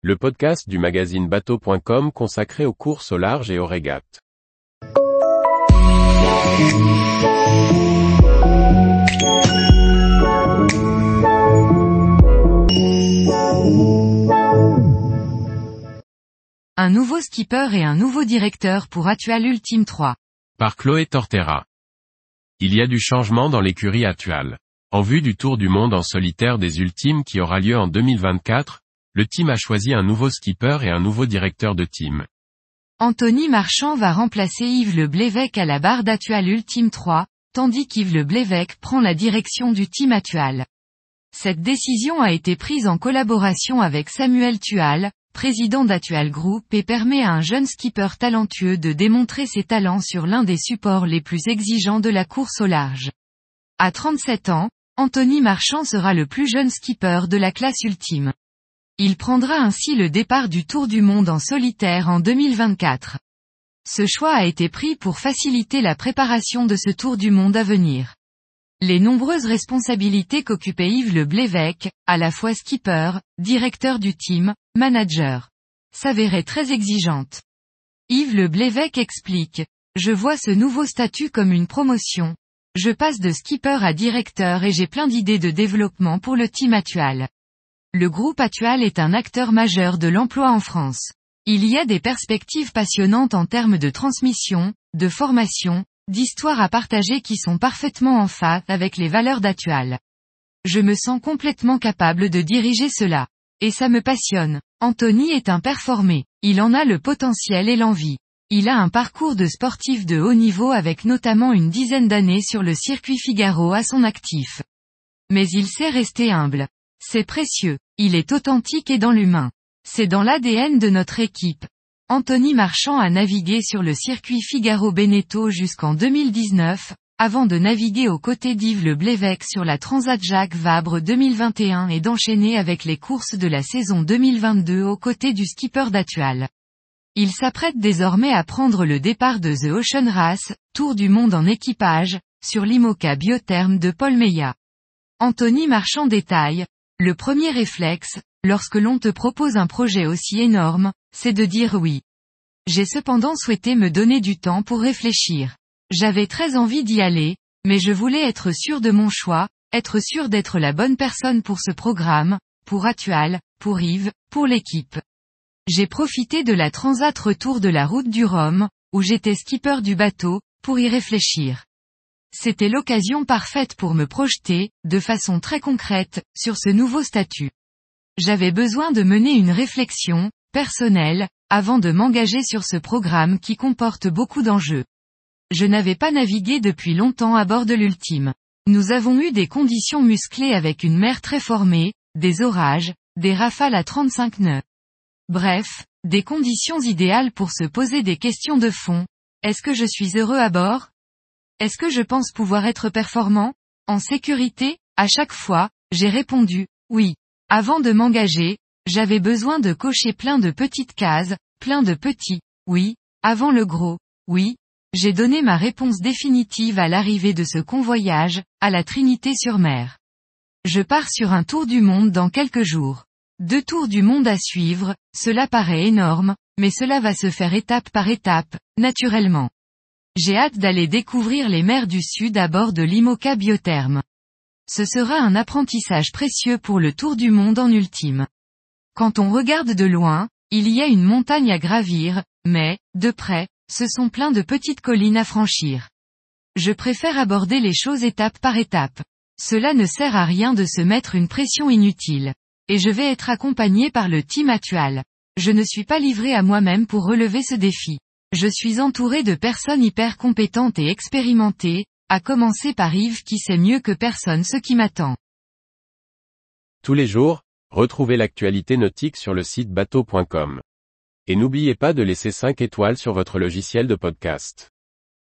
le podcast du magazine bateau.com consacré aux courses au large et aux régates. Un nouveau skipper et un nouveau directeur pour Atual Ultime 3. Par Chloé Tortera. Il y a du changement dans l'écurie Atual. En vue du Tour du Monde en solitaire des Ultimes qui aura lieu en 2024, le team a choisi un nouveau skipper et un nouveau directeur de team. Anthony Marchand va remplacer Yves Le Blévec à la barre d'Atual Ultime 3, tandis qu'Yves Le Blévec prend la direction du team Atual. Cette décision a été prise en collaboration avec Samuel Tual, président d'Atual Group et permet à un jeune skipper talentueux de démontrer ses talents sur l'un des supports les plus exigeants de la course au large. À 37 ans, Anthony Marchand sera le plus jeune skipper de la classe ultime. Il prendra ainsi le départ du Tour du Monde en solitaire en 2024. Ce choix a été pris pour faciliter la préparation de ce Tour du Monde à venir. Les nombreuses responsabilités qu'occupait Yves Le Blévec, à la fois skipper, directeur du team, manager, s'avéraient très exigeantes. Yves Le Blévec explique, je vois ce nouveau statut comme une promotion. Je passe de skipper à directeur et j'ai plein d'idées de développement pour le team actuel. Le groupe actuel est un acteur majeur de l'emploi en France. Il y a des perspectives passionnantes en termes de transmission, de formation, d'histoires à partager qui sont parfaitement en phase avec les valeurs d'Atual. Je me sens complètement capable de diriger cela. Et ça me passionne. Anthony est un performé. Il en a le potentiel et l'envie. Il a un parcours de sportif de haut niveau avec notamment une dizaine d'années sur le circuit Figaro à son actif. Mais il sait rester humble. C'est précieux. Il est authentique et dans l'humain. C'est dans l'ADN de notre équipe. Anthony Marchand a navigué sur le circuit Figaro-Beneteau jusqu'en 2019, avant de naviguer aux côtés d'Yves Le Blévec sur la Transat Jacques Vabre 2021 et d'enchaîner avec les courses de la saison 2022 aux côtés du skipper d'Atual. Il s'apprête désormais à prendre le départ de The Ocean Race, Tour du monde en équipage, sur l'IMOCA Biotherme de Paul Meillat. Anthony Marchand détaille, le premier réflexe, lorsque l'on te propose un projet aussi énorme, c'est de dire oui. J'ai cependant souhaité me donner du temps pour réfléchir. J'avais très envie d'y aller, mais je voulais être sûr de mon choix, être sûr d'être la bonne personne pour ce programme, pour Atual, pour Yves, pour l'équipe. J'ai profité de la transat retour de la route du Rhum, où j'étais skipper du bateau, pour y réfléchir. C'était l'occasion parfaite pour me projeter, de façon très concrète, sur ce nouveau statut. J'avais besoin de mener une réflexion, personnelle, avant de m'engager sur ce programme qui comporte beaucoup d'enjeux. Je n'avais pas navigué depuis longtemps à bord de l'ultime. Nous avons eu des conditions musclées avec une mer très formée, des orages, des rafales à 35 nœuds. Bref, des conditions idéales pour se poser des questions de fond. Est-ce que je suis heureux à bord? Est-ce que je pense pouvoir être performant? En sécurité À chaque fois, j'ai répondu, oui. Avant de m'engager, j'avais besoin de cocher plein de petites cases, plein de petits, oui, avant le gros, oui. J'ai donné ma réponse définitive à l'arrivée de ce convoyage, à la Trinité-sur-Mer. Je pars sur un tour du monde dans quelques jours. Deux tours du monde à suivre, cela paraît énorme, mais cela va se faire étape par étape, naturellement. J'ai hâte d'aller découvrir les mers du Sud à bord de l'Imoca Biotherme. Ce sera un apprentissage précieux pour le tour du monde en ultime. Quand on regarde de loin, il y a une montagne à gravir, mais, de près, ce sont plein de petites collines à franchir. Je préfère aborder les choses étape par étape. Cela ne sert à rien de se mettre une pression inutile. Et je vais être accompagné par le team actuel. Je ne suis pas livré à moi-même pour relever ce défi. Je suis entouré de personnes hyper compétentes et expérimentées, à commencer par Yves qui sait mieux que personne ce qui m'attend. Tous les jours, Retrouvez l'actualité nautique sur le site bateau.com. Et n'oubliez pas de laisser 5 étoiles sur votre logiciel de podcast.